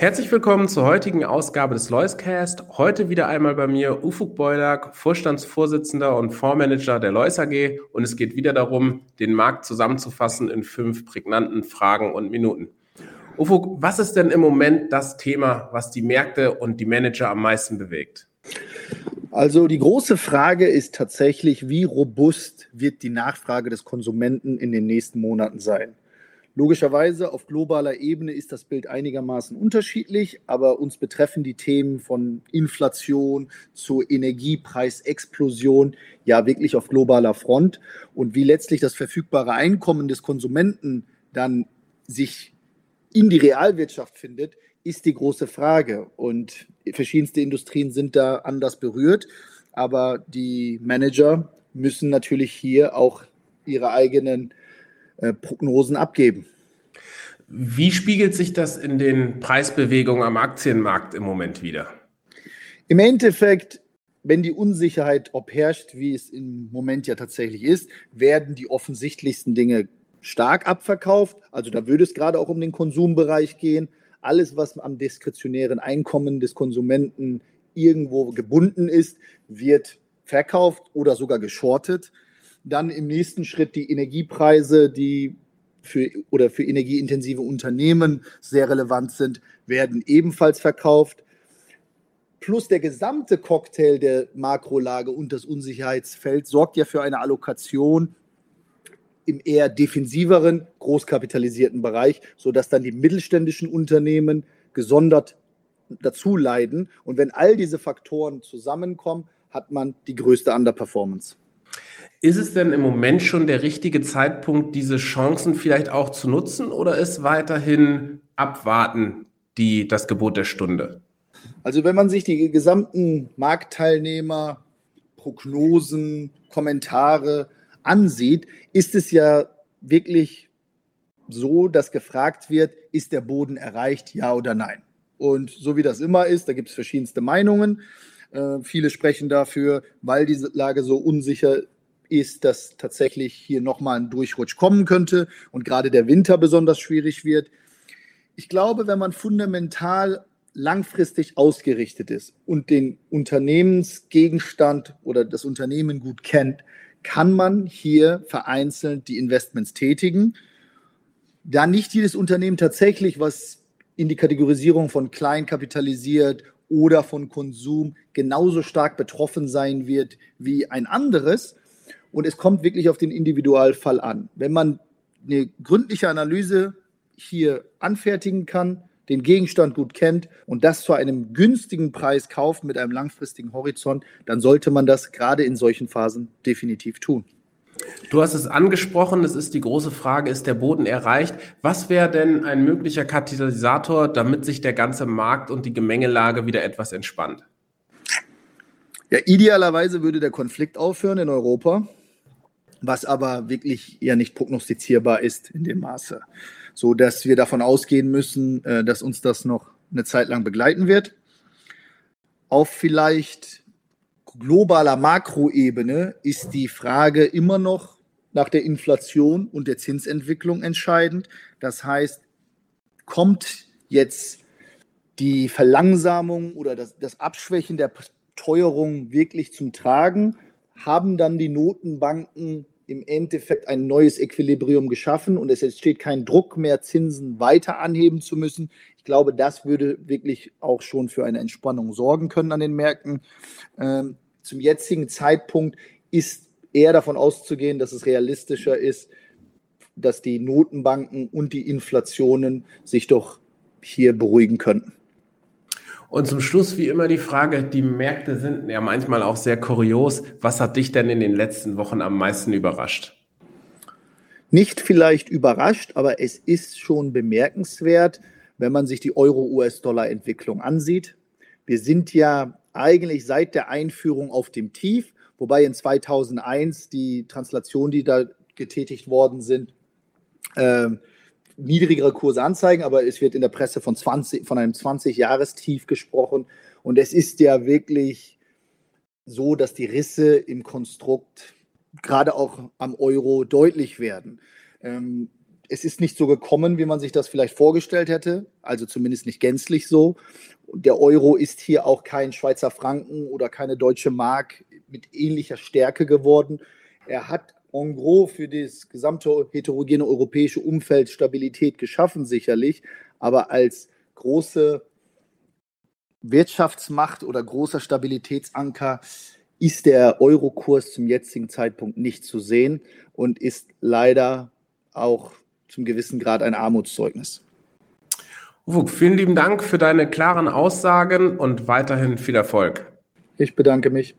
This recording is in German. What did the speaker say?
Herzlich willkommen zur heutigen Ausgabe des Loiscast. Heute wieder einmal bei mir Ufuk Beulak, Vorstandsvorsitzender und Fondsmanager der Lois AG. Und es geht wieder darum, den Markt zusammenzufassen in fünf prägnanten Fragen und Minuten. Ufuk, was ist denn im Moment das Thema, was die Märkte und die Manager am meisten bewegt? Also die große Frage ist tatsächlich, wie robust wird die Nachfrage des Konsumenten in den nächsten Monaten sein? Logischerweise auf globaler Ebene ist das Bild einigermaßen unterschiedlich, aber uns betreffen die Themen von Inflation zu Energiepreisexplosion ja wirklich auf globaler Front. Und wie letztlich das verfügbare Einkommen des Konsumenten dann sich in die Realwirtschaft findet, ist die große Frage. Und verschiedenste Industrien sind da anders berührt, aber die Manager müssen natürlich hier auch ihre eigenen äh, Prognosen abgeben. Wie spiegelt sich das in den Preisbewegungen am Aktienmarkt im Moment wieder? Im Endeffekt, wenn die Unsicherheit ob herrscht, wie es im Moment ja tatsächlich ist, werden die offensichtlichsten Dinge stark abverkauft. Also da würde es gerade auch um den Konsumbereich gehen. Alles, was am diskretionären Einkommen des Konsumenten irgendwo gebunden ist, wird verkauft oder sogar geschortet. Dann im nächsten Schritt die Energiepreise, die für oder für energieintensive Unternehmen sehr relevant sind, werden ebenfalls verkauft. Plus der gesamte Cocktail der Makrolage und das Unsicherheitsfeld sorgt ja für eine Allokation im eher defensiveren, großkapitalisierten Bereich, sodass dann die mittelständischen Unternehmen gesondert dazu leiden. Und wenn all diese Faktoren zusammenkommen, hat man die größte Underperformance. Ist es denn im Moment schon der richtige Zeitpunkt, diese Chancen vielleicht auch zu nutzen oder ist weiterhin abwarten die, das Gebot der Stunde? Also wenn man sich die gesamten Marktteilnehmer, Prognosen, Kommentare ansieht, ist es ja wirklich so, dass gefragt wird, ist der Boden erreicht, ja oder nein? Und so wie das immer ist, da gibt es verschiedenste Meinungen. Äh, viele sprechen dafür, weil diese Lage so unsicher ist, dass tatsächlich hier nochmal ein Durchrutsch kommen könnte und gerade der Winter besonders schwierig wird. Ich glaube, wenn man fundamental langfristig ausgerichtet ist und den Unternehmensgegenstand oder das Unternehmen gut kennt, kann man hier vereinzelt die Investments tätigen. Da nicht jedes Unternehmen tatsächlich, was in die Kategorisierung von klein kapitalisiert oder von Konsum genauso stark betroffen sein wird wie ein anderes, und es kommt wirklich auf den Individualfall an. Wenn man eine gründliche Analyse hier anfertigen kann, den Gegenstand gut kennt und das zu einem günstigen Preis kauft mit einem langfristigen Horizont, dann sollte man das gerade in solchen Phasen definitiv tun. Du hast es angesprochen, es ist die große Frage, ist der Boden erreicht? Was wäre denn ein möglicher Katalysator, damit sich der ganze Markt und die Gemengelage wieder etwas entspannt? Ja, idealerweise würde der Konflikt aufhören in Europa was aber wirklich ja nicht prognostizierbar ist in dem Maße. So dass wir davon ausgehen müssen, äh, dass uns das noch eine Zeit lang begleiten wird. Auf vielleicht globaler Makroebene ist die Frage immer noch nach der Inflation und der Zinsentwicklung entscheidend. Das heißt, kommt jetzt die Verlangsamung oder das, das Abschwächen der Teuerung wirklich zum Tragen? Haben dann die Notenbanken im Endeffekt ein neues Equilibrium geschaffen und es entsteht kein Druck mehr, Zinsen weiter anheben zu müssen. Ich glaube, das würde wirklich auch schon für eine Entspannung sorgen können an den Märkten. Ähm, zum jetzigen Zeitpunkt ist eher davon auszugehen, dass es realistischer ist, dass die Notenbanken und die Inflationen sich doch hier beruhigen könnten. Und zum Schluss wie immer die Frage, die Märkte sind ja manchmal auch sehr kurios. Was hat dich denn in den letzten Wochen am meisten überrascht? Nicht vielleicht überrascht, aber es ist schon bemerkenswert, wenn man sich die Euro-US-Dollar-Entwicklung ansieht. Wir sind ja eigentlich seit der Einführung auf dem Tief, wobei in 2001 die Translation, die da getätigt worden sind, äh, niedrigere Kurse anzeigen, aber es wird in der Presse von, 20, von einem 20-Jahrestief gesprochen. Und es ist ja wirklich so, dass die Risse im Konstrukt gerade auch am Euro deutlich werden. Ähm, es ist nicht so gekommen, wie man sich das vielleicht vorgestellt hätte, also zumindest nicht gänzlich so. Der Euro ist hier auch kein Schweizer Franken oder keine deutsche Mark mit ähnlicher Stärke geworden. Er hat en gros für das gesamte heterogene europäische Umfeld Stabilität geschaffen, sicherlich, aber als große Wirtschaftsmacht oder großer Stabilitätsanker ist der Eurokurs zum jetzigen Zeitpunkt nicht zu sehen und ist leider auch zum gewissen Grad ein Armutszeugnis. Ufuk, vielen lieben Dank für deine klaren Aussagen und weiterhin viel Erfolg. Ich bedanke mich.